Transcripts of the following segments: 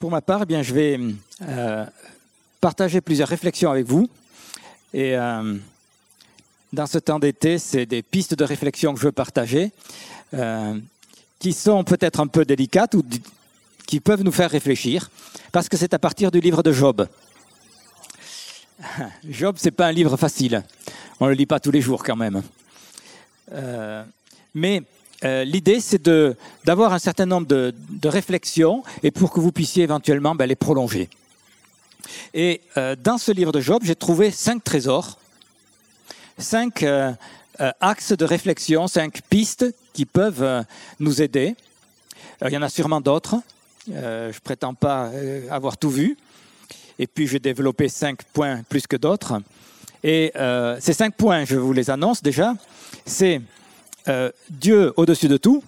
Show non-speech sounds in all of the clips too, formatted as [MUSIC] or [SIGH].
Pour ma part, eh bien, je vais euh, partager plusieurs réflexions avec vous. Et euh, dans ce temps d'été, c'est des pistes de réflexion que je veux partager, euh, qui sont peut-être un peu délicates ou qui peuvent nous faire réfléchir, parce que c'est à partir du livre de Job. [LAUGHS] Job, c'est pas un livre facile. On le lit pas tous les jours quand même. mais euh, l'idée, c'est d'avoir un certain nombre de, réflexions et pour que vous puissiez éventuellement ben, les prolonger. Et euh, dans ce livre de Job, j'ai trouvé cinq trésors, cinq euh, axes de réflexion, cinq pistes qui peuvent nous aider. il y en a sûrement d'autres. je ne prétends pas avoir tout vu. Et puis, je vais développer cinq points plus que d'autres. Et ces cinq points, je vous les annonce déjà. C'est euh, Dieu au-dessus de tout,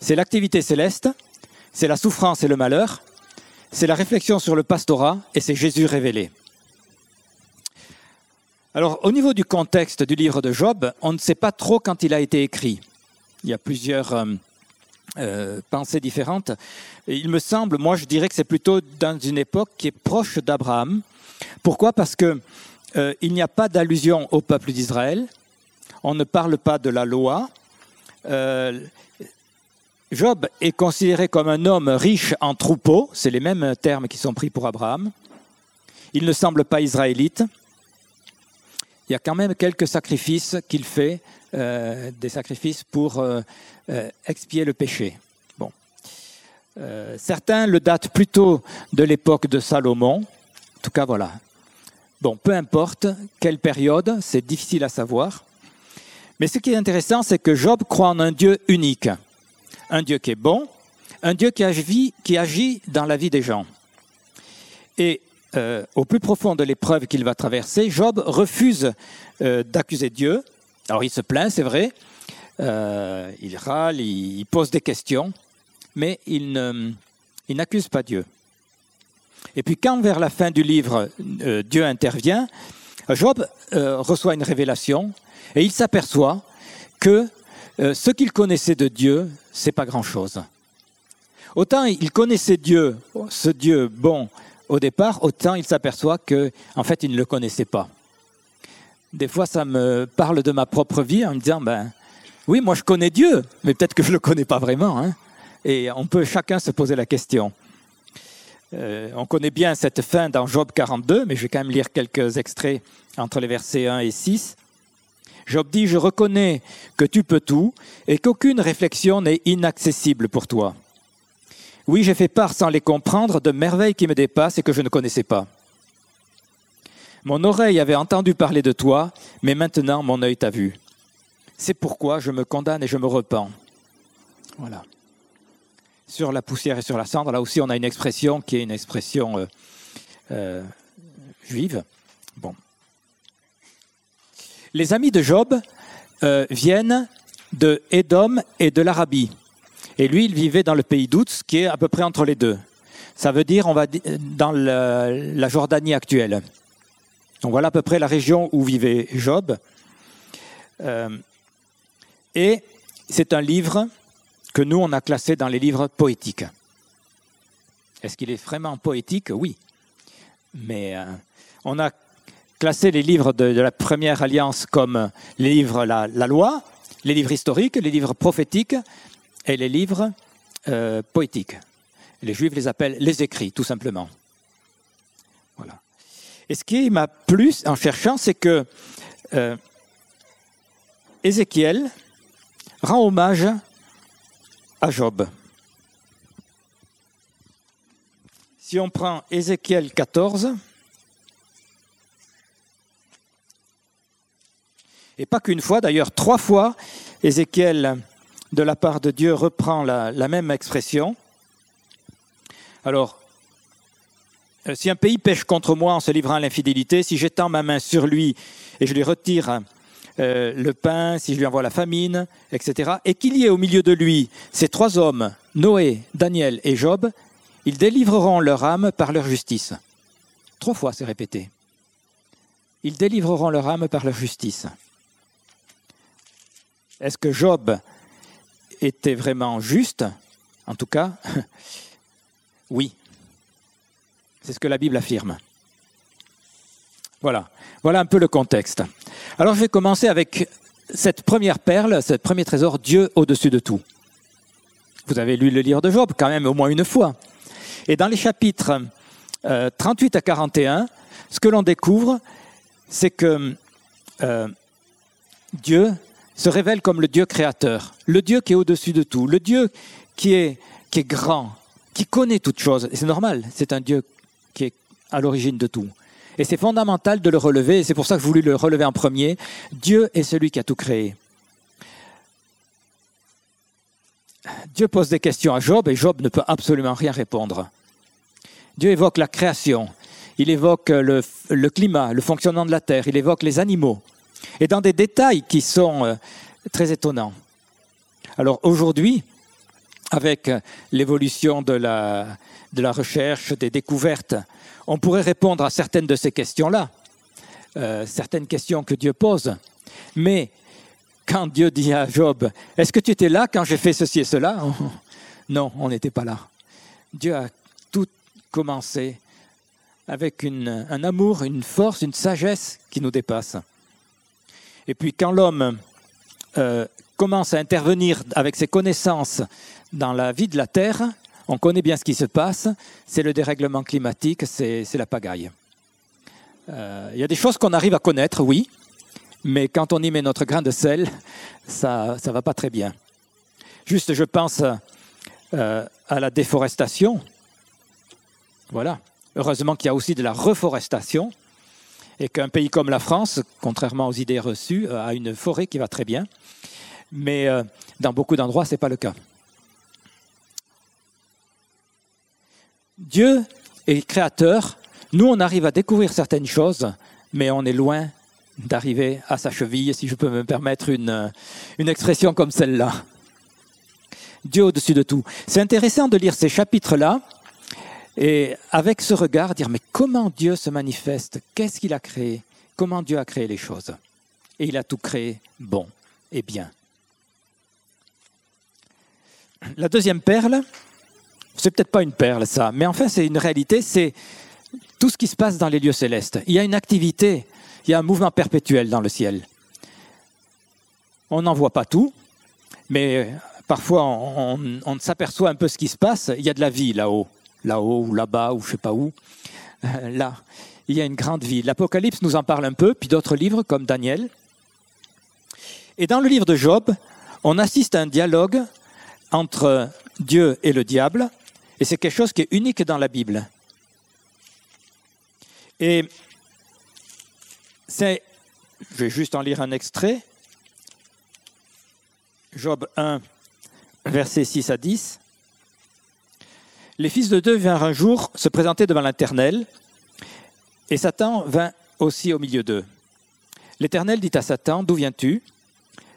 c'est l'activité céleste, c'est la souffrance et le malheur, c'est la réflexion sur le pastorat et c'est Jésus révélé. Alors au niveau du contexte du livre de Job, on ne sait pas trop quand il a été écrit. Il y a plusieurs euh, euh, pensées différentes. il me semble, moi je dirais que c'est plutôt dans une époque qui est proche d'Abraham. Pourquoi? Parce qu'il n'y a pas d'allusion au peuple d'Israël, on ne parle pas de la loi. Euh, Job est considéré comme un homme riche en troupeaux, c'est les mêmes termes qui sont pris pour Abraham. Il ne semble pas israélite. Il y a quand même quelques sacrifices qu'il fait, euh, des sacrifices pour euh, expier le péché. Bon. certains le datent plutôt de l'époque de Salomon. En tout cas, voilà. Bon, peu importe quelle période, c'est difficile à savoir. Mais ce qui est intéressant, c'est que Job croit en un Dieu unique, un Dieu qui est bon, un Dieu qui agit, dans la vie des gens. Et euh, au plus profond de l'épreuve qu'il va traverser, Job refuse euh, d'accuser Dieu. Alors il se plaint, c'est vrai, euh, il râle, il, pose des questions, mais il n'accuse pas Dieu. Et puis quand vers la fin du livre, Dieu intervient, Job reçoit une révélation et il s'aperçoit que euh, ce qu'il connaissait de Dieu, c'est pas grand-chose. Autant il connaissait Dieu, ce Dieu bon au départ, autant il s'aperçoit que, en fait, il ne le connaissait pas. Des fois, ça me parle de ma propre vie en me disant, ben, oui, moi je connais Dieu, mais peut-être que je ne le connais pas vraiment. Hein. Et on peut chacun se poser la question. Euh, on connaît bien cette fin dans Job 42, mais je vais quand même lire quelques extraits entre les versets 1 et 6. Job dit, je reconnais que tu peux tout et qu'aucune réflexion n'est inaccessible pour toi. Oui, j'ai fait part sans les comprendre de merveilles qui me dépassent et que je ne connaissais pas. Mon oreille avait entendu parler de toi, mais maintenant mon œil t'a vu. C'est pourquoi je me condamne et je me repens. Voilà. Sur la poussière et sur la cendre, là aussi on a une expression qui est une expression euh, euh, juive. Bon les amis de Job euh, viennent de Édom et de l'Arabie. Et lui, il vivait dans le pays d'Outz, qui est à peu près entre les deux. Ça veut dire, on va dans la Jordanie actuelle. Donc voilà à peu près la région où vivait Job. Euh, et c'est un livre que nous, on a classé dans les livres poétiques. Est-ce qu'il est vraiment poétique? Oui. Mais euh, on a classer les livres de, la première alliance comme les livres la, loi, les livres historiques, les livres prophétiques et les livres euh, poétiques. Les juifs les appellent les écrits, tout simplement. Et ce qui m'a plu en cherchant, c'est que euh, Ézéchiel rend hommage à Job. Si on prend Ézéchiel 14, Et pas qu'une fois, d'ailleurs trois fois, Ézéchiel, de la part de Dieu, reprend la, même expression. Alors, euh, si un pays pêche contre moi en se livrant à l'infidélité, si j'étends ma main sur lui et je lui retire euh, le pain, si je lui envoie la famine, etc., et qu'il y ait au milieu de lui ces trois hommes, Noé, Daniel et Job, ils délivreront leur âme par leur justice. Trois fois, c'est répété. Ils délivreront leur âme par leur justice. Est-ce que Job était vraiment juste? En tout cas, [LAUGHS] oui. C'est ce que la Bible affirme. Voilà, voilà un peu le contexte. Alors je vais commencer avec cette première perle, ce premier trésor, Dieu au-dessus de tout. Vous avez lu le livre de Job quand même au moins une fois. Et dans les chapitres 38 euh, à 41, ce que l'on découvre, c'est que euh, Dieu se révèle comme le Dieu créateur, le Dieu qui est au-dessus de tout, le Dieu qui est, grand, qui connaît toutes choses. C'est normal, c'est un Dieu qui est à l'origine de tout. Et c'est fondamental de le relever, et c'est pour ça que je voulais le relever en premier. Dieu est celui qui a tout créé. Dieu pose des questions à Job et Job ne peut absolument rien répondre. Dieu évoque la création, il évoque le climat, le fonctionnement de la terre, il évoque les animaux, et dans des détails qui sont euh, très étonnants. Alors aujourd'hui, avec l'évolution de la, de la recherche, des découvertes, on pourrait répondre à certaines de ces questions-là, euh, certaines questions que Dieu pose. Mais quand Dieu dit à Job, est-ce que tu étais là quand j'ai fait ceci et cela? [LAUGHS] Non, on n'était pas là. Dieu a tout commencé avec un amour, une force, une sagesse qui nous dépasse. Et puis quand l'homme euh, commence à intervenir avec ses connaissances dans la vie de la Terre, on connaît bien ce qui se passe, c'est le dérèglement climatique, c'est la pagaille. Euh, il y a des choses qu'on arrive à connaître, oui, mais quand on y met notre grain de sel, ça ne va pas très bien. Juste, je pense euh, à la déforestation. Voilà. Heureusement qu'il y a aussi de la reforestation et qu'un pays comme la France, contrairement aux idées reçues, euh, a une forêt qui va très bien. Mais euh, dans beaucoup d'endroits, ce n'est pas le cas. Dieu est créateur. Nous, on arrive à découvrir certaines choses, mais on est loin d'arriver à sa cheville, si je peux me permettre une, une expression comme celle-là. Dieu au-dessus de tout. C'est intéressant de lire ces chapitres-là et avec ce regard, dire, mais comment Dieu se manifeste? Qu'est-ce qu'il a créé? Comment Dieu a créé les choses? Et il a tout créé bon et bien. La deuxième perle, c'est peut-être pas une perle ça, mais enfin c'est une réalité, c'est tout ce qui se passe dans les lieux célestes. Il y a une activité, il y a un mouvement perpétuel dans le ciel. On n'en voit pas tout, mais parfois on, on s'aperçoit un peu ce qui se passe. Il y a de la vie là-haut là-haut ou là-bas ou je sais pas où. Euh, là, il y a une grande vie. L'Apocalypse nous en parle un peu, puis d'autres livres comme Daniel. Et dans le livre de Job, on assiste à un dialogue entre Dieu et le diable, et c'est quelque chose qui est unique dans la Bible. Et c'est, je vais juste en lire un extrait, Job 1, versets 6 à 10 les fils de Dieu vinrent un jour se présenter devant l'Éternel, et Satan vint aussi au milieu d'eux. L'Éternel dit à Satan, D'où viens-tu?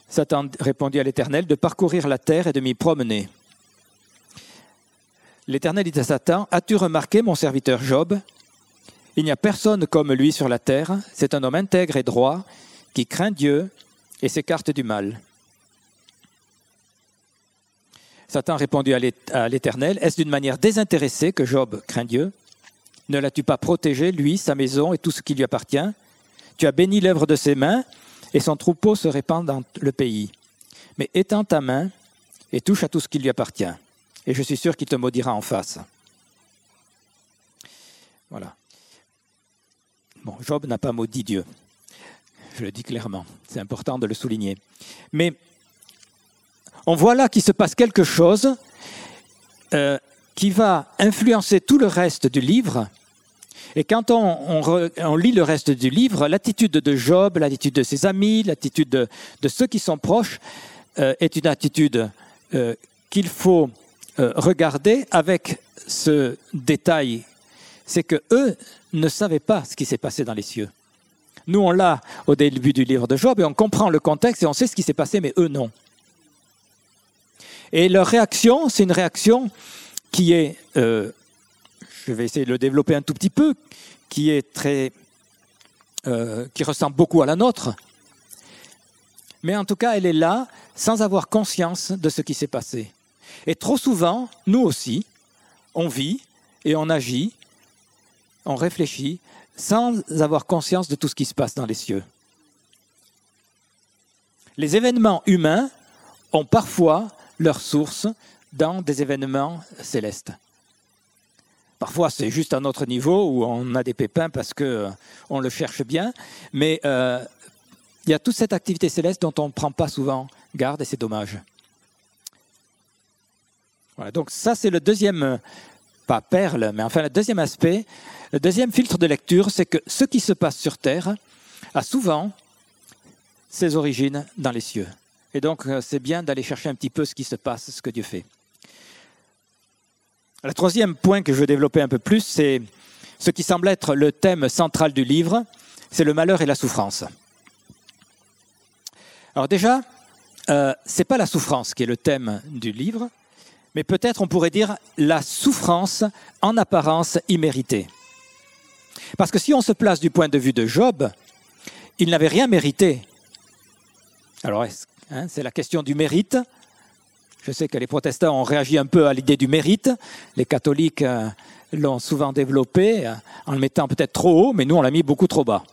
Satan répondit à l'Éternel, De parcourir la terre et de m'y promener. L'Éternel dit à Satan, As-tu remarqué mon serviteur Job? Il n'y a personne comme lui sur la terre, c'est un homme intègre et droit, qui craint Dieu et s'écarte du mal. Satan répondit à l'Éternel, Est-ce d'une manière désintéressée que Job craint Dieu? Ne l'as-tu pas protégé, lui, sa maison et tout ce qui lui appartient? Tu as béni l'œuvre de ses mains, et son troupeau se répand dans le pays. Mais étends ta main et touche à tout ce qui lui appartient, et je suis sûr qu'il te maudira en face. Voilà. Bon, Job n'a pas maudit Dieu. Je le dis clairement. C'est important de le souligner. Mais on voit là qu'il se passe quelque chose euh, qui va influencer tout le reste du livre. Et quand on, lit le reste du livre, l'attitude de Job, l'attitude de ses amis, l'attitude de, ceux qui sont proches euh, est une attitude euh, qu'il faut regarder avec ce détail. C'est que eux ne savaient pas ce qui s'est passé dans les cieux. Nous, on l'a au début du livre de Job et on comprend le contexte et on sait ce qui s'est passé, mais eux, non. Et leur réaction, c'est une réaction qui est, euh, je vais essayer de le développer un tout petit peu, qui est très, euh, qui ressemble beaucoup à la nôtre. Mais en tout cas, elle est là sans avoir conscience de ce qui s'est passé. Et trop souvent, nous aussi, on vit et on agit on réfléchit sans avoir conscience de tout ce qui se passe dans les cieux. Les événements humains ont parfois leur source dans des événements célestes. Parfois, c'est juste à notre niveau où on a des pépins parce qu'on euh, le cherche bien, mais euh, il y a toute cette activité céleste dont on ne prend pas souvent garde et c'est dommage. Voilà, donc ça, c'est le deuxième, pas perle, mais enfin le deuxième aspect. Le deuxième filtre de lecture, c'est que ce qui se passe sur Terre a souvent ses origines dans les cieux. Et donc, euh, c'est bien d'aller chercher un petit peu ce qui se passe, ce que Dieu fait. Le troisième point que je veux développer un peu plus, c'est ce qui semble être le thème central du livre, c'est le malheur et la souffrance. Alors déjà, euh, ce n'est pas la souffrance qui est le thème du livre, mais peut-être on pourrait dire la souffrance en apparence imméritée. Parce que si on se place du point de vue de Job, il n'avait rien mérité. Alors, hein, c'est la question du mérite. Je sais que les protestants ont réagi un peu à l'idée du mérite. Les catholiques euh, l'ont souvent développé euh, en le mettant peut-être trop haut, mais nous, on l'a mis beaucoup trop bas.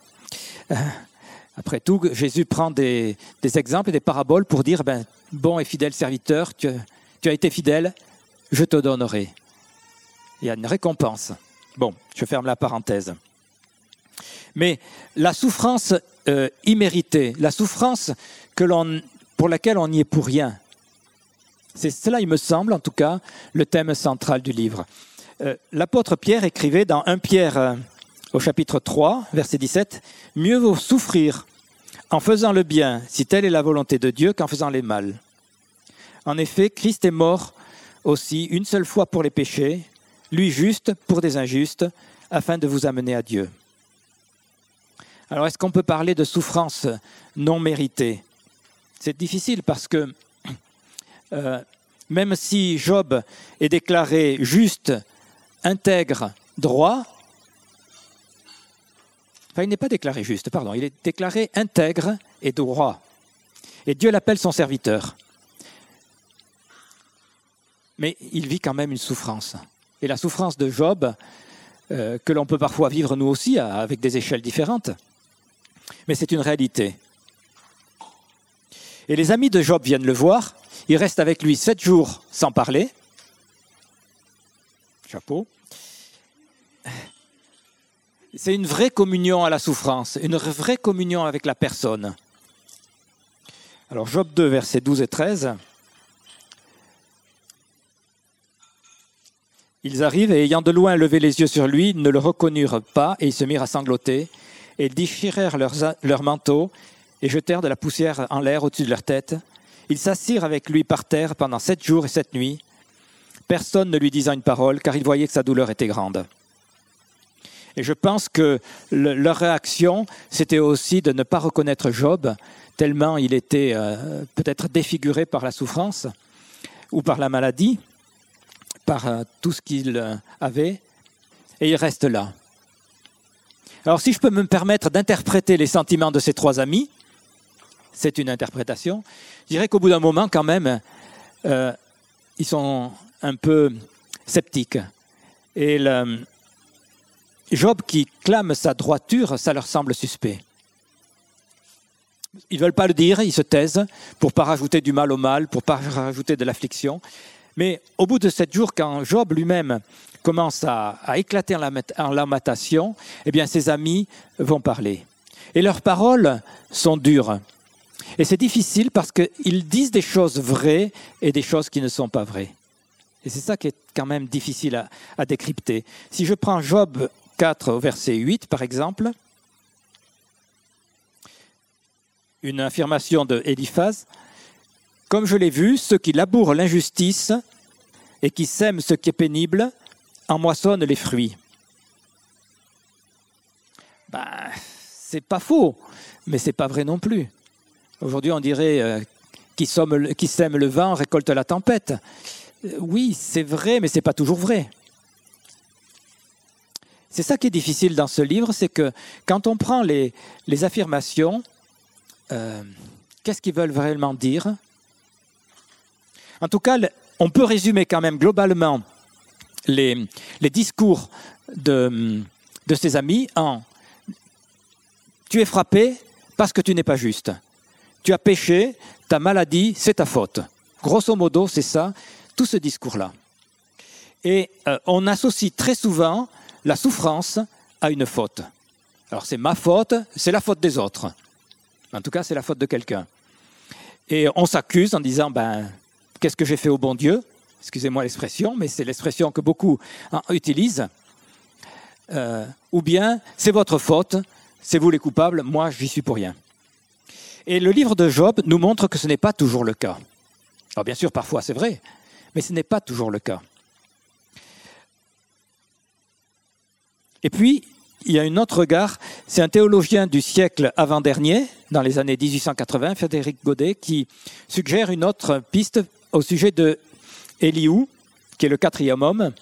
Après tout, Jésus prend des, exemples et des paraboles pour dire, ben, bon et fidèle serviteur, tu, as été fidèle, je te donnerai. Il y a une récompense. Bon, je ferme la parenthèse. Mais la souffrance euh, imméritée, la souffrance que pour laquelle on n'y est pour rien, c'est cela, il me semble, en tout cas, le thème central du livre. Euh, l'apôtre Pierre écrivait dans 1 Pierre euh, au chapitre 3, verset 17, Mieux vaut souffrir en faisant le bien, si telle est la volonté de Dieu, qu'en faisant les mal. En effet, Christ est mort aussi une seule fois pour les péchés, lui juste pour des injustes, afin de vous amener à Dieu. Alors, est-ce qu'on peut parler de souffrance non méritée? C'est difficile parce que euh, même si Job est déclaré juste, intègre, droit, Enfin, il n'est pas déclaré juste, pardon, il est déclaré intègre et droit. Et Dieu l'appelle son serviteur. Mais il vit quand même une souffrance. Et la souffrance de Job, euh, que l'on peut parfois vivre nous aussi avec des échelles différentes, mais c'est une réalité. Et les amis de Job viennent le voir, ils restent avec lui sept jours sans parler. Chapeau c'est une vraie communion à la souffrance, une vraie communion avec la personne. Alors Job 2, versets 12 et 13. Ils arrivent et ayant de loin levé les yeux sur lui, ne le reconnurent pas et ils se mirent à sangloter et déchirèrent leurs, leurs manteaux et jetèrent de la poussière en l'air au-dessus de leur tête. Ils s'assirent avec lui par terre pendant sept jours et sept nuits, personne ne lui disant une parole car ils voyaient que sa douleur était grande. Et je pense que leur réaction, c'était aussi de ne pas reconnaître Job, tellement il était euh, peut-être défiguré par la souffrance ou par la maladie, par euh, tout ce qu'il euh, avait, et il reste là. Alors si je peux me permettre d'interpréter les sentiments de ces trois amis, c'est une interprétation, je dirais qu'au bout d'un moment, quand même, ils sont un peu sceptiques. Et Job qui clame sa droiture, ça leur semble suspect. Ils ne veulent pas le dire, ils se taisent pour pas rajouter du mal au mal, pour pas rajouter de l'affliction. Mais au bout de sept jours, quand Job lui-même commence à, éclater en lamentation, eh bien ses amis vont parler. Et leurs paroles sont dures. Et c'est difficile parce qu'ils disent des choses vraies et des choses qui ne sont pas vraies. Et c'est ça qui est quand même difficile à, décrypter. Si je prends Job 4 au verset 8, par exemple, une affirmation de Eliphaz. Comme je l'ai vu, ceux qui labourent l'injustice et qui sèment ce qui est pénible en moissonnent les fruits. Ben, c'est pas faux, mais c'est pas vrai non plus. Aujourd'hui, on dirait euh, qui, sème le vent récolte la tempête. Euh, oui, c'est vrai, mais c'est pas toujours vrai. C'est ça qui est difficile dans ce livre, c'est que quand on prend les, affirmations, euh, qu'est-ce qu'ils veulent vraiment dire? En tout cas, on peut résumer quand même globalement les, discours de, de ses amis en Tu es frappé parce que tu n'es pas juste. Tu as péché, ta maladie, c'est ta faute. Grosso modo, c'est ça, tout ce discours-là. Et euh, on associe très souvent la souffrance à une faute. Alors c'est ma faute, c'est la faute des autres. En tout cas, c'est la faute de quelqu'un. Et on s'accuse en disant, ben, qu'est-ce que j'ai fait au bon Dieu? Excusez-moi l'expression, mais c'est l'expression que beaucoup hein, utilisent. Euh, ou bien, c'est votre faute, c'est vous les coupables, moi, j'y suis pour rien. Et le livre de Job nous montre que ce n'est pas toujours le cas. Alors bien sûr, parfois c'est vrai, mais ce n'est pas toujours le cas. Et puis, il y a un autre regard, c'est un théologien du siècle avant-dernier, dans les années 1880, Frédéric Godet, qui suggère une autre piste au sujet de qui est le quatrième homme.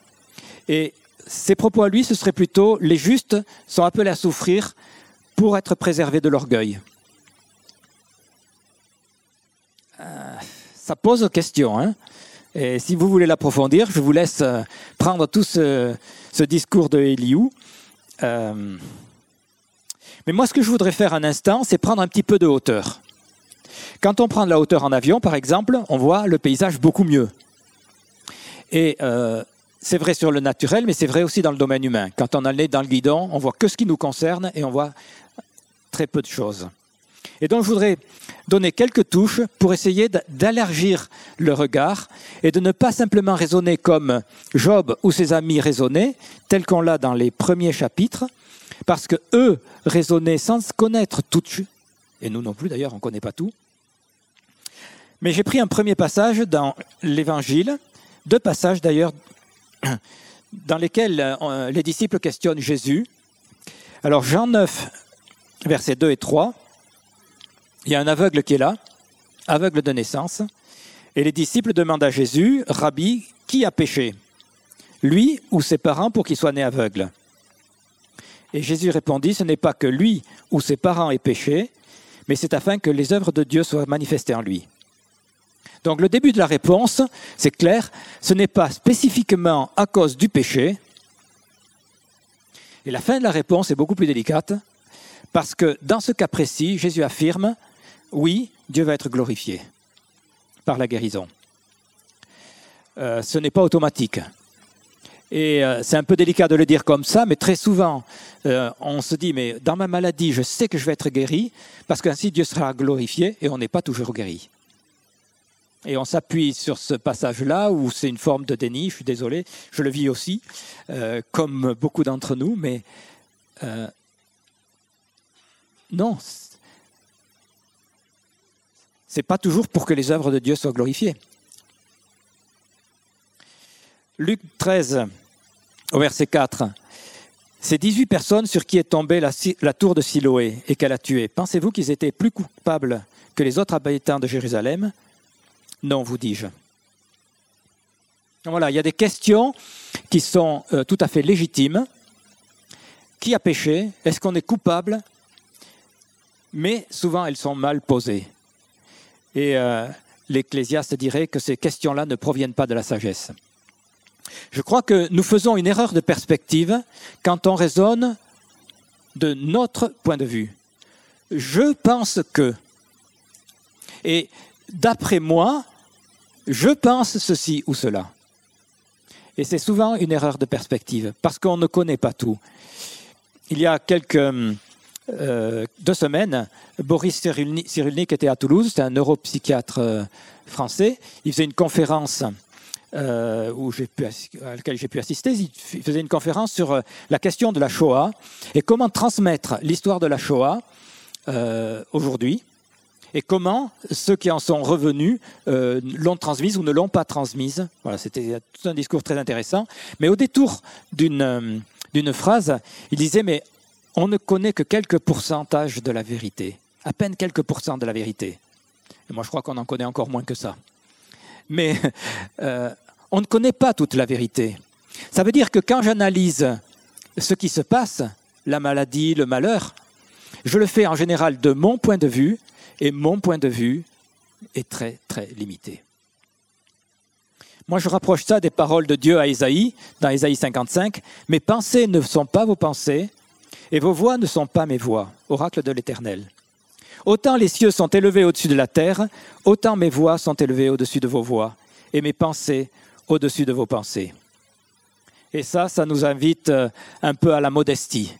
Et ses propos à lui, ce serait plutôt les justes sont appelés à souffrir pour être préservés de l'orgueil. Euh, ça pose question. Hein et si vous voulez l'approfondir, je vous laisse euh, prendre tout ce, discours de Eliou. Euh, mais moi, ce que je voudrais faire un instant, c'est prendre un petit peu de hauteur. Quand on prend de la hauteur en avion, par exemple, on voit le paysage beaucoup mieux. Et euh, c'est vrai sur le naturel, mais c'est vrai aussi dans le domaine humain. Quand on est dans le guidon, on voit que ce qui nous concerne et on voit très peu de choses. Et donc je voudrais donner quelques touches pour essayer d'élargir le regard et de ne pas simplement raisonner comme Job ou ses amis raisonnaient, tel qu'on l'a dans les premiers chapitres, parce que eux raisonnaient sans connaître tout, et nous non plus d'ailleurs, on ne connaît pas tout. Mais j'ai pris un premier passage dans l'Évangile, deux passages d'ailleurs [CLEARS THROAT] dans lesquels euh, les disciples questionnent Jésus. Alors Jean 9, versets 2 et 3, il y a un aveugle qui est là, aveugle de naissance, et les disciples demandent à Jésus, Rabbi, qui a péché? Lui ou ses parents pour qu'il soit né aveugle Et Jésus répondit, ce n'est pas que lui ou ses parents aient péché, mais c'est afin que les œuvres de Dieu soient manifestées en lui. Donc le début de la réponse, c'est clair, ce n'est pas spécifiquement à cause du péché. Et la fin de la réponse est beaucoup plus délicate, parce que dans ce cas précis, Jésus affirme, oui, Dieu va être glorifié par la guérison. Euh, ce n'est pas automatique. Et euh, c'est un peu délicat de le dire comme ça, mais très souvent, euh, on se dit, mais dans ma maladie, je sais que je vais être guéri, parce qu'ainsi Dieu sera glorifié, et on n'est pas toujours guéri. Et on s'appuie sur ce passage-là, où c'est une forme de déni, je suis désolé, je le vis aussi, comme beaucoup d'entre nous, mais non, n'est pas toujours pour que les œuvres de Dieu soient glorifiées. Luc 13, au verset 4. Ces 18 personnes sur qui est tombée la, tour de Siloé et qu'elle a tué, pensez-vous qu'ils étaient plus coupables que les autres habitants de Jérusalem? Non, vous dis-je. Voilà, il y a des questions qui sont euh, tout à fait légitimes. Qui a péché? Est-ce qu'on est coupable? Mais souvent, elles sont mal posées. Et euh, l'Ecclésiaste dirait que ces questions-là ne proviennent pas de la sagesse. Je crois que nous faisons une erreur de perspective quand on raisonne de notre point de vue. Je pense que. Et d'après moi, je pense ceci ou cela. Et c'est souvent une erreur de perspective, parce qu'on ne connaît pas tout. Il y a quelques euh, deux semaines, Boris Cyrulnik était à Toulouse, c'est un neuropsychiatre euh, français. Il faisait une conférence euh, à laquelle j'ai pu assister. Il faisait une conférence sur la question de la Shoah et comment transmettre l'histoire de la Shoah aujourd'hui et comment ceux qui en sont revenus l'ont transmise ou ne l'ont pas transmise. Voilà, c'était un discours très intéressant. Mais au détour d'une phrase, il disait mais on ne connaît que quelques pourcentages de la vérité, à peine quelques pourcents de la vérité. Et moi, je crois qu'on en connaît encore moins que ça. Mais [LAUGHS] euh, on ne connaît pas toute la vérité. Ça veut dire que quand j'analyse ce qui se passe, la maladie, le malheur, je le fais en général de mon point de vue, et mon point de vue est très, très limité. Moi, je rapproche ça des paroles de Dieu à Isaïe, dans Isaïe 55. Mes pensées ne sont pas vos pensées, et vos voix ne sont pas mes voix, oracle de l'Éternel. Autant les cieux sont élevés au-dessus de la terre, autant mes voix sont élevées au-dessus de vos voix, et mes pensées au-dessus de vos pensées. Et ça, ça nous invite euh, un peu à la modestie,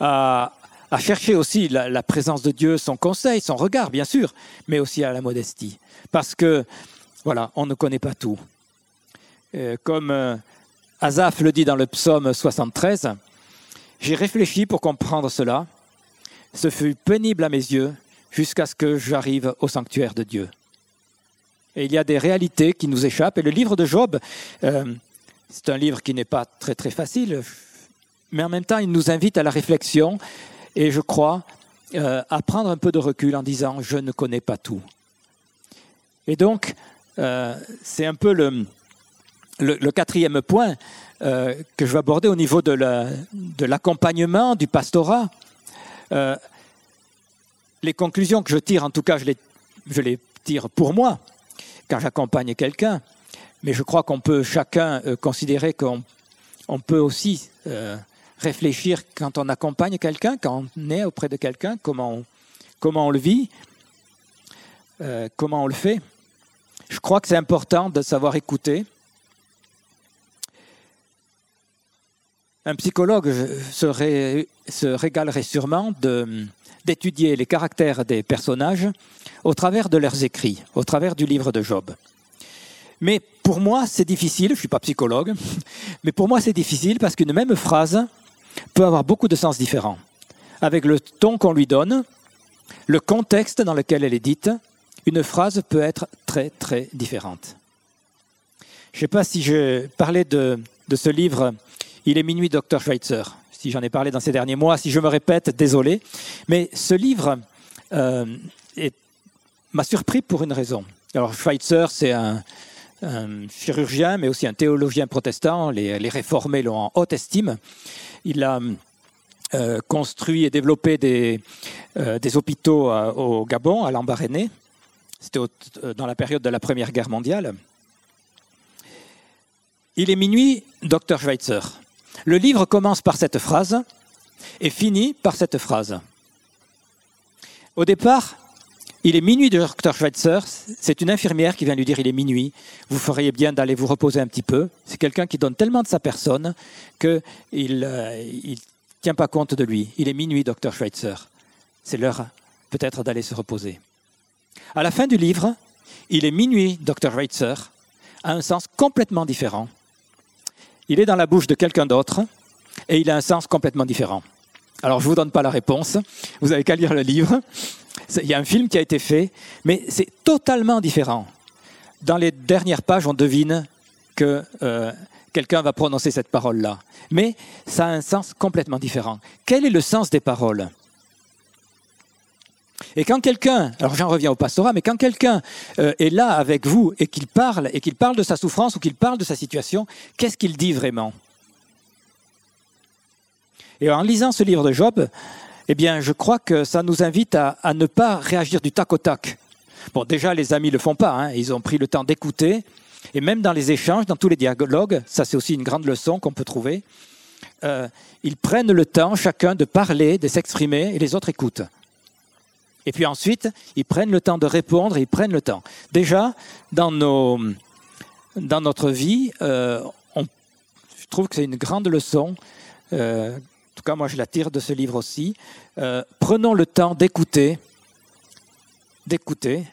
à, chercher aussi la, présence de Dieu, son conseil, son regard, bien sûr, mais aussi à la modestie. Parce que, voilà, on ne connaît pas tout. Euh, comme euh, Asaph le dit dans le psaume 73, j'ai réfléchi pour comprendre cela. Ce fut pénible à mes yeux jusqu'à ce que j'arrive au sanctuaire de Dieu. Et il y a des réalités qui nous échappent. Et le livre de Job, euh, c'est un livre qui n'est pas très très facile, mais en même temps, il nous invite à la réflexion et je crois euh, à prendre un peu de recul en disant je ne connais pas tout. Et donc, euh, c'est un peu le, le, quatrième point que je vais aborder au niveau de l'accompagnement, du pastorat les conclusions que je tire, en tout cas, je les, tire pour moi, quand j'accompagne quelqu'un. Mais je crois qu'on peut chacun euh, considérer qu'on on peut aussi euh, réfléchir quand on accompagne quelqu'un, quand on est auprès de quelqu'un, comment on, comment on le vit, euh, comment on le fait. Je crois que c'est important de savoir écouter. Un psychologue se, régalerait sûrement d'étudier les caractères des personnages au travers de leurs écrits, au travers du livre de Job. Mais pour moi, c'est difficile, je ne suis pas psychologue, [LAUGHS] mais pour moi, c'est difficile parce qu'une même phrase peut avoir beaucoup de sens différents. Avec le ton qu'on lui donne, le contexte dans lequel elle est dite, une phrase peut être très, très différente. Je ne sais pas si je parlais de ce livre Il est minuit, docteur Schweitzer si j'en ai parlé dans ces derniers mois. Si je me répète, désolé. Mais ce livre euh, m'a surpris pour une raison. Alors, Schweitzer, c'est un, chirurgien, mais aussi un théologien protestant. Les, réformés l'ont en haute estime. Il a euh, construit et développé des, euh, hôpitaux au Gabon, à Lambaréné. C'était dans la période de la Première Guerre mondiale. Il est minuit, docteur Schweitzer. Le livre commence par cette phrase et finit par cette phrase. Au départ, il est minuit de Dr. Schweitzer, c'est une infirmière qui vient lui dire il est minuit, vous feriez bien d'aller vous reposer un petit peu. C'est quelqu'un qui donne tellement de sa personne qu'il ne euh, tient pas compte de lui. Il est minuit, Dr. Schweitzer. C'est l'heure peut-être d'aller se reposer. À la fin du livre, il est minuit, Dr. Schweitzer, a un sens complètement différent il est dans la bouche de quelqu'un d'autre et il a un sens complètement différent. Alors je ne vous donne pas la réponse, vous n'avez qu'à lire le livre. Il y a un film qui a été fait, mais c'est totalement différent. Dans les dernières pages, on devine que euh, quelqu'un va prononcer cette parole-là. Mais ça a un sens complètement différent. Quel est le sens des paroles? Et quand quelqu'un, alors j'en reviens au pastorat, mais quand quelqu'un euh, est là avec vous et qu'il parle, et qu'il parle de sa souffrance ou qu'il parle de sa situation, qu'est-ce qu'il dit vraiment? Et en lisant ce livre de Job, eh bien, je crois que ça nous invite à, ne pas réagir du tac au tac. Bon, déjà, les amis ne le font pas, hein. ils ont pris le temps d'écouter, et même dans les échanges, dans tous les dialogues, ça c'est aussi une grande leçon qu'on peut trouver, euh, ils prennent le temps, chacun, de parler, de s'exprimer, et les autres écoutent. Et puis ensuite, ils prennent le temps de répondre, ils prennent le temps. Déjà, dans, nos, dans notre vie, euh, je trouve que c'est une grande leçon. Euh, en tout cas, moi, je la tire de ce livre aussi. Euh, prenons le temps d'écouter, d'écouter,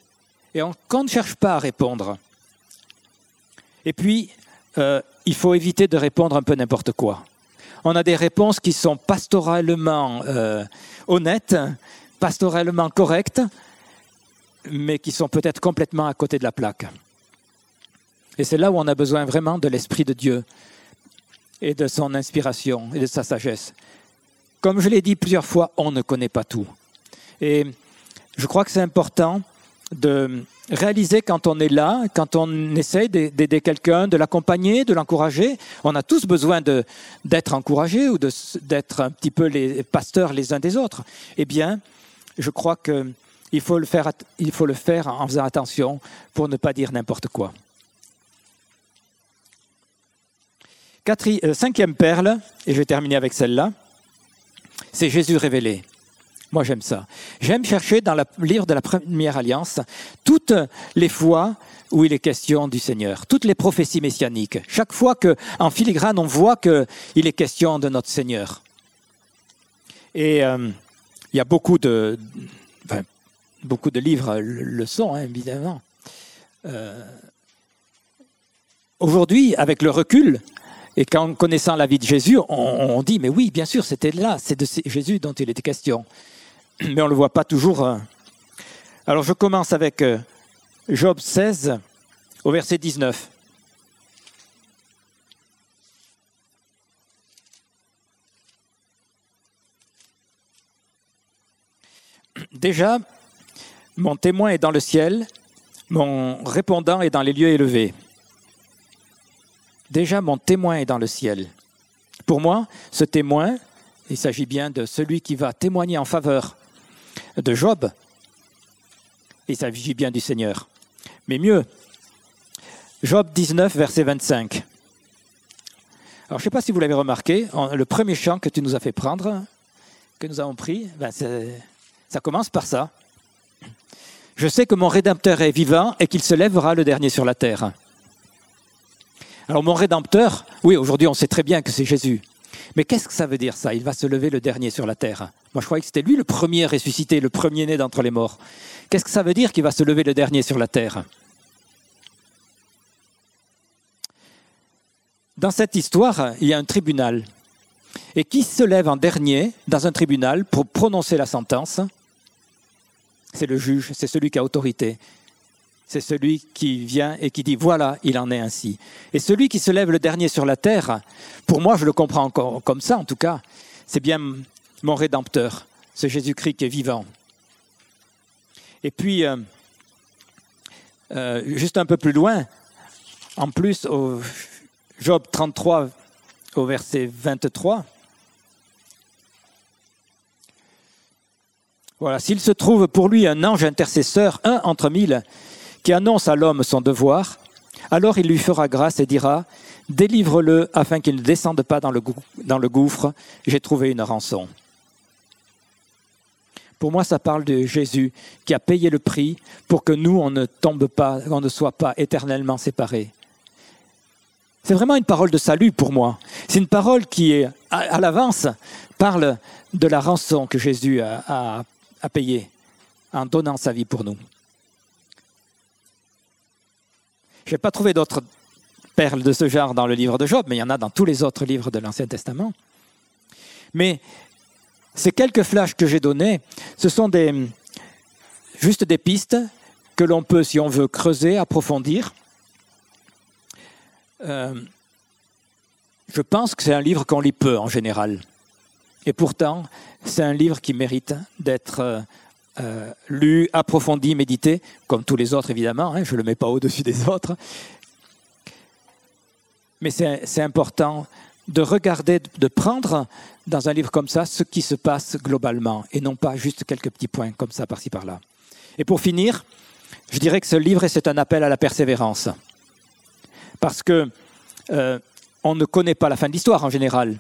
et qu'on ne cherche pas à répondre. Et puis, il faut éviter de répondre un peu n'importe quoi. On a des réponses qui sont pastoralement honnêtes, pastorellement correctes, mais qui sont peut-être complètement à côté de la plaque. Et c'est là où on a besoin vraiment de l'Esprit de Dieu et de son inspiration et de sa sagesse. Comme je l'ai dit plusieurs fois, on ne connaît pas tout. Et je crois que c'est important de réaliser quand on est là, quand on essaie d'aider quelqu'un, de l'accompagner, de l'encourager. On a tous besoin d'être encouragés ou d'être un petit peu les pasteurs les uns des autres. Eh bien, je crois qu'il faut, le faire, il faut le faire en faisant attention pour ne pas dire n'importe quoi. Euh, cinquième perle, et je vais terminer avec celle-là. c'est Jésus révélé. Moi, j'aime ça. J'aime chercher dans le livre de la Première Alliance toutes les fois où il est question du Seigneur, toutes les prophéties messianiques. Chaque fois qu'en filigrane, on voit qu'il est question de notre Seigneur. Et euh, il y a beaucoup de, beaucoup de livres le sont, hein, évidemment. Euh, aujourd'hui, avec le recul, et qu'en connaissant la vie de Jésus, on, dit, mais oui, bien sûr, c'était là, c'est de Jésus dont il était question. [CLEARS THROAT] Mais on ne le voit pas toujours. Euh. Alors je commence avec euh, Job 16 au verset 19. Déjà, mon témoin est dans le ciel, mon répondant est dans les lieux élevés. Déjà, mon témoin est dans le ciel. Pour moi, ce témoin, il s'agit bien de celui qui va témoigner en faveur de Job. Il s'agit bien du Seigneur. Mais mieux, Job 19, verset 25. Alors, je ne sais pas si vous l'avez remarqué, le premier chant que tu nous as fait prendre, que nous avons pris, ben ça commence par ça. Je sais que mon Rédempteur est vivant et qu'il se lèvera le dernier sur la terre. Alors mon Rédempteur, oui, aujourd'hui on sait très bien que c'est Jésus. Mais qu'est-ce que ça veut dire ça? Il va se lever le dernier sur la terre. Moi je croyais que c'était lui le premier ressuscité, le premier né d'entre les morts. Qu'est-ce que ça veut dire qu'il va se lever le dernier sur la terre? Dans cette histoire, il y a un tribunal. Et qui se lève en dernier dans un tribunal pour prononcer la sentence? C'est le juge, c'est celui qui a autorité. C'est celui qui vient et qui dit voilà, il en est ainsi. Et celui qui se lève le dernier sur la terre, pour moi, je le comprends encore comme ça en tout cas, c'est bien mon Rédempteur, ce Jésus-Christ qui est vivant. Et puis, euh, euh, juste un peu plus loin, en plus, au Job 33, au verset 23, Voilà, s'il se trouve pour lui un ange intercesseur, un entre mille, qui annonce à l'homme son devoir, alors il lui fera grâce et dira Délivre-le afin qu'il ne descende pas dans le, gouffre, j'ai trouvé une rançon. Pour moi, ça parle de Jésus qui a payé le prix pour que nous, on ne tombe pas, on ne soit pas éternellement séparés. C'est vraiment une parole de salut pour moi. C'est une parole qui, à, l'avance, parle de la rançon que Jésus a, a à payer en donnant sa vie pour nous. Je n'ai pas trouvé d'autres perles de ce genre dans le livre de Job, mais il y en a dans tous les autres livres de l'Ancien Testament. Mais ces quelques flashs que j'ai donnés, ce sont des, juste des pistes que l'on peut, si on veut, creuser, approfondir. Euh, je pense que c'est un livre qu'on lit peu en général. Et pourtant, c'est un livre qui mérite d'être euh, euh, lu, approfondi, médité, comme tous les autres évidemment, hein, je ne le mets pas au-dessus des autres. Mais c'est important de regarder, de prendre dans un livre comme ça ce qui se passe globalement et non pas juste quelques petits points comme ça par-ci par-là. Et pour finir, je dirais que ce livre, c'est un appel à la persévérance. Parce que euh, on ne connaît pas la fin de l'histoire en général.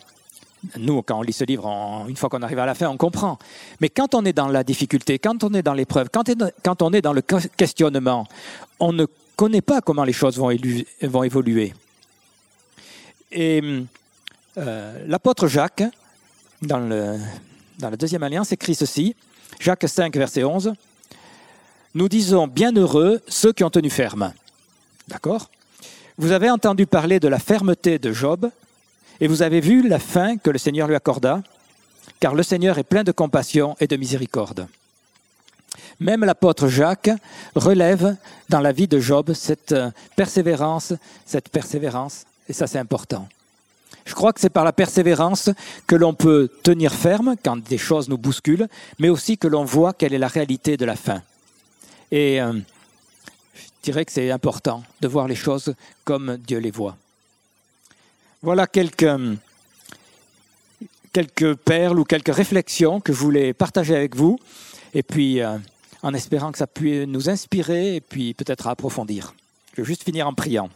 Nous, quand on lit ce livre, une fois qu'on arrive à la fin, on comprend. Mais quand on est dans la difficulté, quand on est dans l'épreuve, quand, on est dans le questionnement, on ne connaît pas comment les choses vont, évoluer. Et euh, l'apôtre Jacques, dans, dans la deuxième alliance, écrit ceci, Jacques 5, verset 11, Nous disons bienheureux ceux qui ont tenu ferme. D'accord? Vous avez entendu parler de la fermeté de Job et vous avez vu la fin que le Seigneur lui accorda, car le Seigneur est plein de compassion et de miséricorde. Même l'apôtre Jacques relève dans la vie de Job cette euh, persévérance, cette persévérance, et ça c'est important. Je crois que c'est par la persévérance que l'on peut tenir ferme quand des choses nous bousculent, mais aussi que l'on voit quelle est la réalité de la fin. Et euh, je dirais que c'est important de voir les choses comme Dieu les voit. Voilà quelques, quelques perles ou quelques réflexions que je voulais partager avec vous, et puis euh, en espérant que ça puisse nous inspirer et puis peut-être approfondir. Je vais juste finir en priant.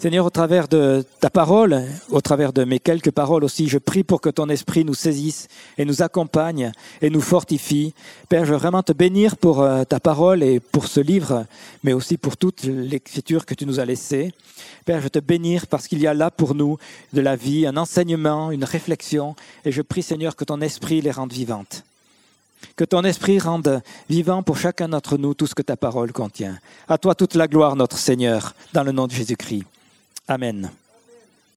Seigneur, au travers de ta parole, au travers de mes quelques paroles aussi, je prie pour que ton esprit nous saisisse et nous accompagne et nous fortifie. Père, je veux vraiment te bénir pour euh, ta parole et pour ce livre, mais aussi pour toute l'écriture que tu nous as laissée. Père, je veux te bénir parce qu'il y a là pour nous de la vie, un enseignement, une réflexion, et je prie Seigneur que ton esprit les rende vivantes. Que ton esprit rende vivant pour chacun d'entre nous tout ce que ta parole contient. À toi toute la gloire, notre Seigneur, dans le nom de Jésus-Christ. Amen.